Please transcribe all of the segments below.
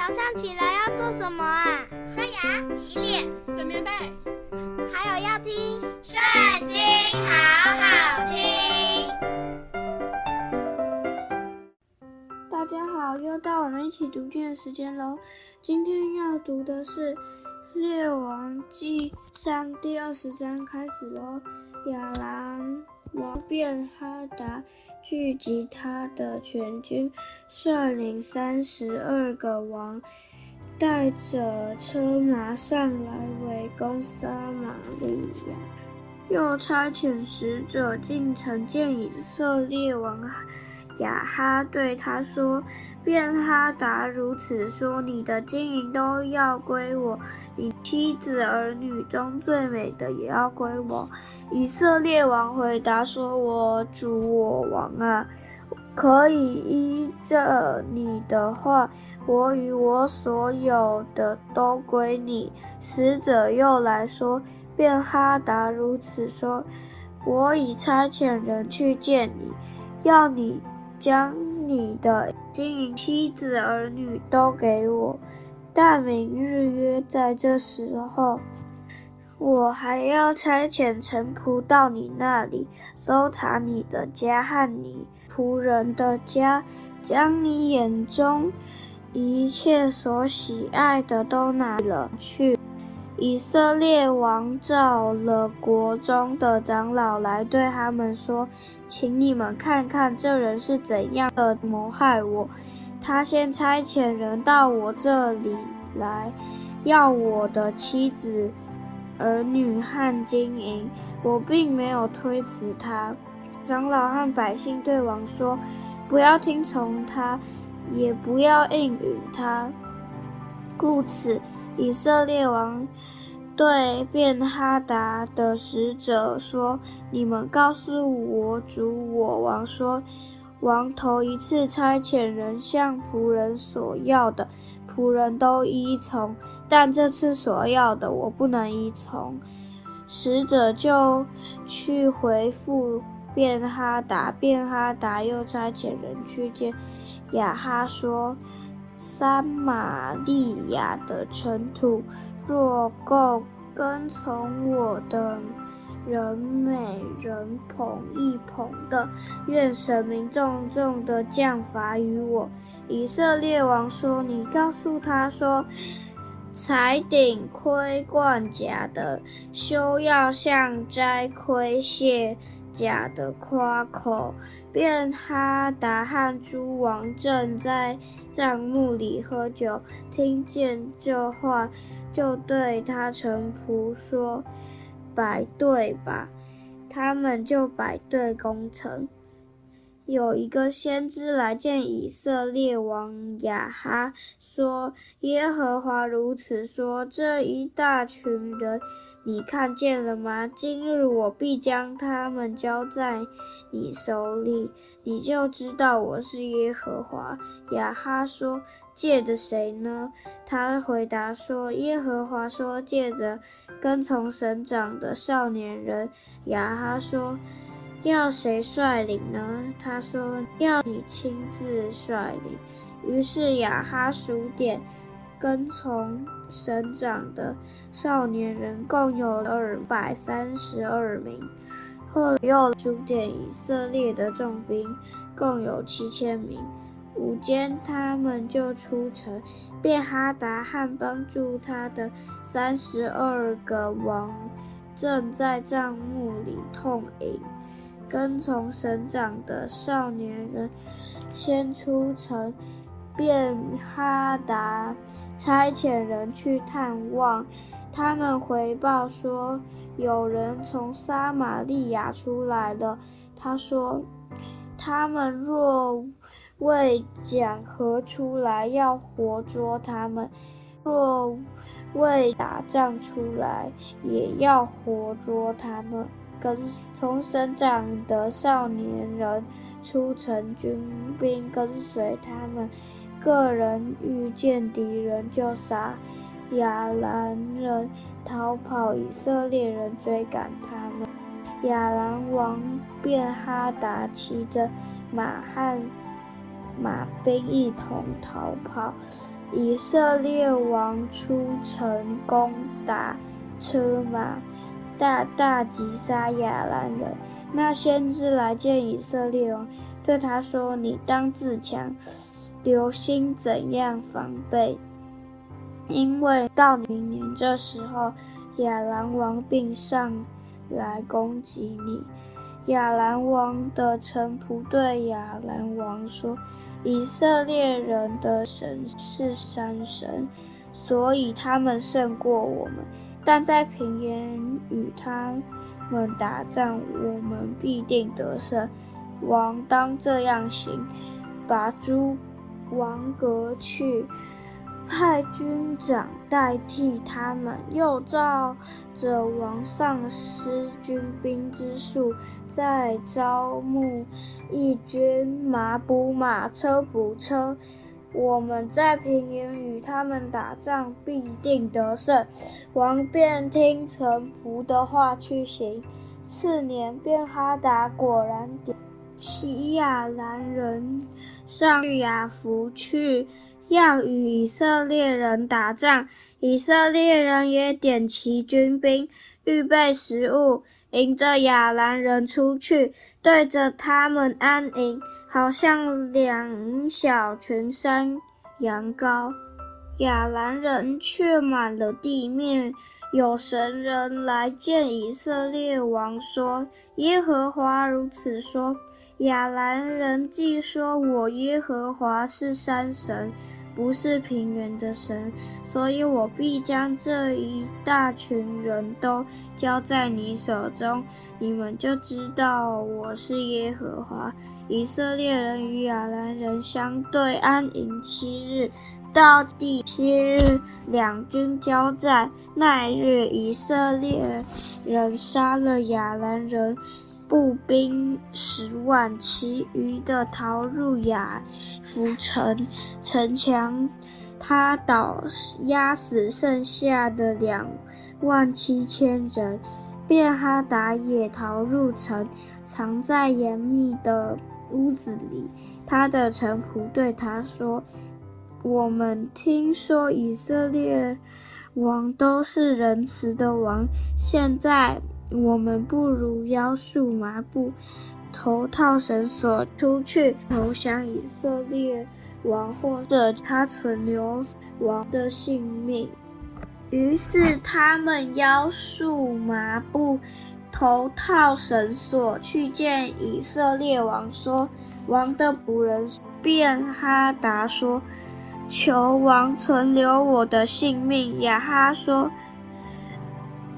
早上起来要做什么啊？刷牙、洗脸、整棉被，还有要听《圣经》，好好听。大家好，又到我们一起读经的时间喽。今天要读的是《列王记上》第二十章，开始喽。亚兰王便哈达聚集他的全军，率领三十二个王，带着车马上来围攻撒玛利亚。又差遣使者进城见以色列王亚哈，对他说。便哈达如此说：“你的金银都要归我，你妻子儿女中最美的也要归我。”以色列王回答说：“我主我王啊，可以依着你的话，我与我所有的都归你。”使者又来说：“便哈达如此说：我已差遣人去见你，要你将你的。”金银、妻子、儿女都给我，但明日约在这时候，我还要差遣臣仆到你那里，搜查你的家和你仆人的家，将你眼中一切所喜爱的都拿了去。以色列王召了国中的长老来，对他们说：“请你们看看这人是怎样的谋害我。他先差遣人到我这里来，要我的妻子、儿女和金银，我并没有推辞他。”长老和百姓对王说：“不要听从他，也不要应允他。”故此，以色列王。对便哈达的使者说：“你们告诉我主我王说，王头一次差遣人向仆人索要的，仆人都依从；但这次所要的，我不能依从。”使者就去回复便哈达，便哈达又差遣人去见亚哈说：“三玛利亚的尘土。”若够跟从我的人每人捧一捧的，愿神明重重的降罚于我。以色列王说：“你告诉他说，才顶盔冠甲的，休要向摘盔卸甲的夸口。”便哈达和诸王正在帐幕里喝酒，听见这话。就对他臣仆说：“摆队吧。”他们就摆队攻城。有一个先知来见以色列王亚哈，说：“耶和华如此说：这一大群人，你看见了吗？今日我必将他们交在你手里，你就知道我是耶和华。”亚哈说。借着谁呢？他回答说：“耶和华说，借着跟从省长的少年人。”亚哈说：“要谁率领呢？”他说：“要你亲自率领。”于是亚哈数点跟从省长的少年人，共有二百三十二名。后又数点以色列的重兵，共有七千名。午间，他们就出城，便哈达汉帮助他的三十二个王正在帐幕里痛饮。跟从省长的少年人先出城，便哈达差遣人去探望，他们回报说，有人从撒玛利亚出来了。他说，他们若未讲和出来，要活捉他们；若未打仗出来，也要活捉他们。跟从省长的少年人出城，军兵跟随他们。个人遇见敌人就杀。亚兰人逃跑，以色列人追赶他们。亚兰王便哈达骑着马和马兵一同逃跑，以色列王出城攻打车马，大大击杀亚兰人。那先知来见以色列王，对他说：“你当自强，留心怎样防备，因为到明年这时候，亚兰王并上来攻击你。”亚兰王的臣仆对亚兰王说：“以色列人的神是山神，所以他们胜过我们。但在平原与他们打仗，我们必定得胜。王当这样行，把诸王革去，派军长代替他们，又照着王上施军兵之数。”再招募义军，马补马，车补车。我们在平原与他们打仗，必定得胜。王便听臣仆的话去行。次年，便哈达果然点起亚兰人上亚弗去，要与以色列人打仗。以色列人也点齐军兵，预备食物。迎着亚兰人出去，对着他们安营，好像两小群山羊羔。亚兰人却满了地面。有神人来见以色列王，说：“耶和华如此说：亚兰人既说我耶和华是山神。”不是平原的神，所以我必将这一大群人都交在你手中，你们就知道我是耶和华。以色列人与亚兰人相对安营七日，到第七日，两军交战。那日，以色列人杀了亚兰人。步兵十万，其余的逃入亚弗城城墙，他倒压死剩下的两万七千人。便哈达也逃入城，藏在严密的屋子里。他的臣仆对他说：“我们听说以色列王都是仁慈的王，现在。”我们不如腰束麻布，头套绳索，出去投降以色列王，或者他存留王的性命。于是他们腰束麻布，头套绳索，去见以色列王，说：“王的仆人便哈达说，求王存留我的性命。”亚哈说。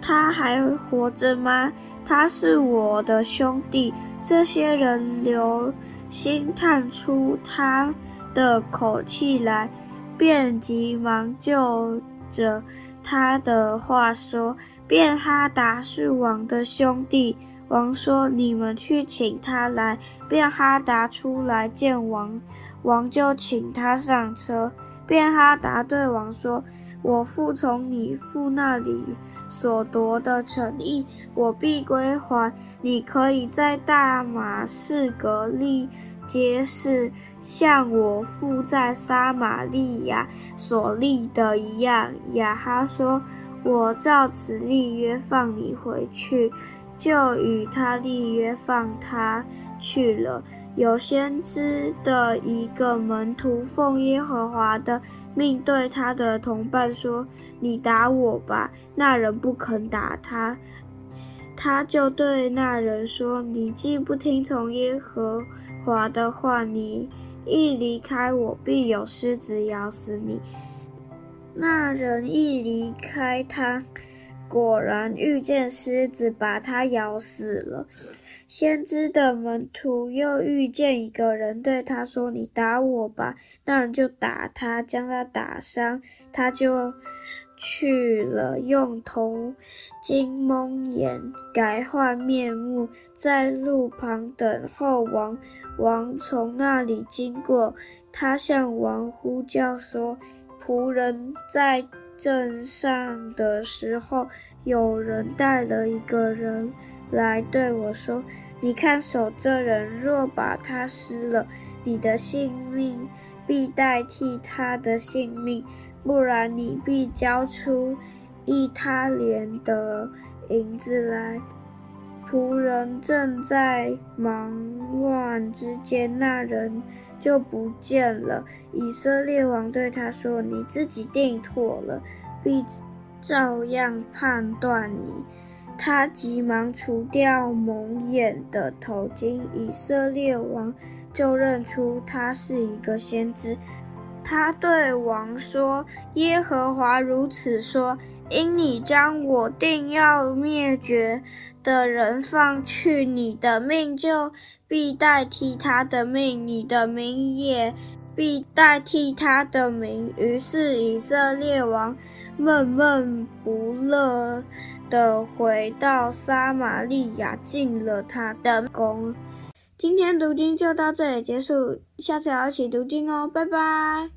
他还活着吗？他是我的兄弟。这些人留心探出他的口气来，便急忙就着他的话说：“便哈达是王的兄弟。”王说：“你们去请他来。”便哈达出来见王，王就请他上车。便哈达对王说：“我父从你父那里。”所夺的城邑，我必归还。你可以在大马士革立街市，像我父在撒玛利亚所立的一样。亚哈说：“我照此立约，放你回去。”就与他立约，放他去了。有先知的一个门徒奉耶和华的命对他的同伴说：“你打我吧。”那人不肯打他，他就对那人说：“你既不听从耶和华的话，你一离开我，必有狮子咬死你。”那人一离开他，果然遇见狮子，把他咬死了。先知的门徒又遇见一个人，对他说：“你打我吧。”那人就打他，将他打伤，他就去了，用铜金蒙眼，改换面目，在路旁等候王。王从那里经过，他向王呼叫说：“仆人在镇上的时候，有人带了一个人。”来对我说：“你看守这人，若把他失了，你的性命必代替他的性命，不然你必交出一他连的银子来。仆人正在忙乱之间，那人就不见了。以色列王对他说：“你自己定妥了，必照样判断你。”他急忙除掉蒙眼的头巾，以色列王就认出他是一个先知。他对王说：“耶和华如此说。”因你将我定要灭绝的人放去，你的命就必代替他的命，你的名也必代替他的名。于是以色列王闷闷不乐地回到撒玛利亚，进了他的宫。今天读经就到这里结束，下次要一起读经哦，拜拜。